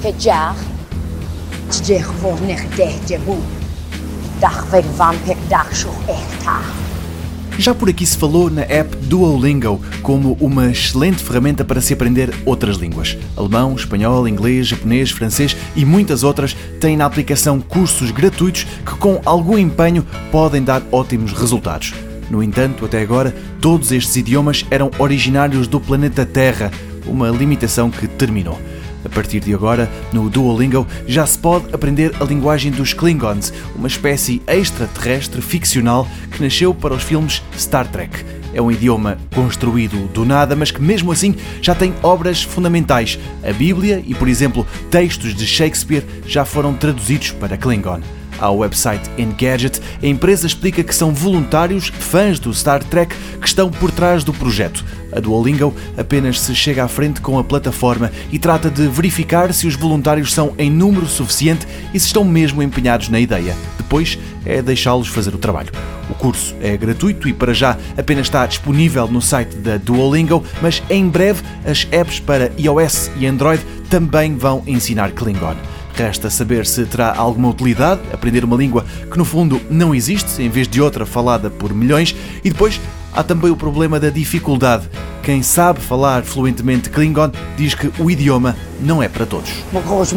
Het jaar. Dag weg dag zo echt Já por aqui se falou na app Duolingo como uma excelente ferramenta para se aprender outras línguas. Alemão, espanhol, inglês, japonês, francês e muitas outras têm na aplicação cursos gratuitos que, com algum empenho, podem dar ótimos resultados. No entanto, até agora, todos estes idiomas eram originários do planeta Terra, uma limitação que terminou. A partir de agora, no Duolingo já se pode aprender a linguagem dos Klingons, uma espécie extraterrestre ficcional que nasceu para os filmes Star Trek. É um idioma construído do nada, mas que mesmo assim já tem obras fundamentais. A Bíblia e, por exemplo, textos de Shakespeare já foram traduzidos para Klingon. Ao website Engadget, a empresa explica que são voluntários, fãs do Star Trek, que estão por trás do projeto. A Duolingo apenas se chega à frente com a plataforma e trata de verificar se os voluntários são em número suficiente e se estão mesmo empenhados na ideia. Depois é deixá-los fazer o trabalho. O curso é gratuito e para já apenas está disponível no site da Duolingo, mas em breve as apps para iOS e Android também vão ensinar Klingon. Resta saber se terá alguma utilidade aprender uma língua que no fundo não existe, em vez de outra falada por milhões, e depois há também o problema da dificuldade. Quem sabe falar fluentemente Klingon diz que o idioma não é para todos. Mogos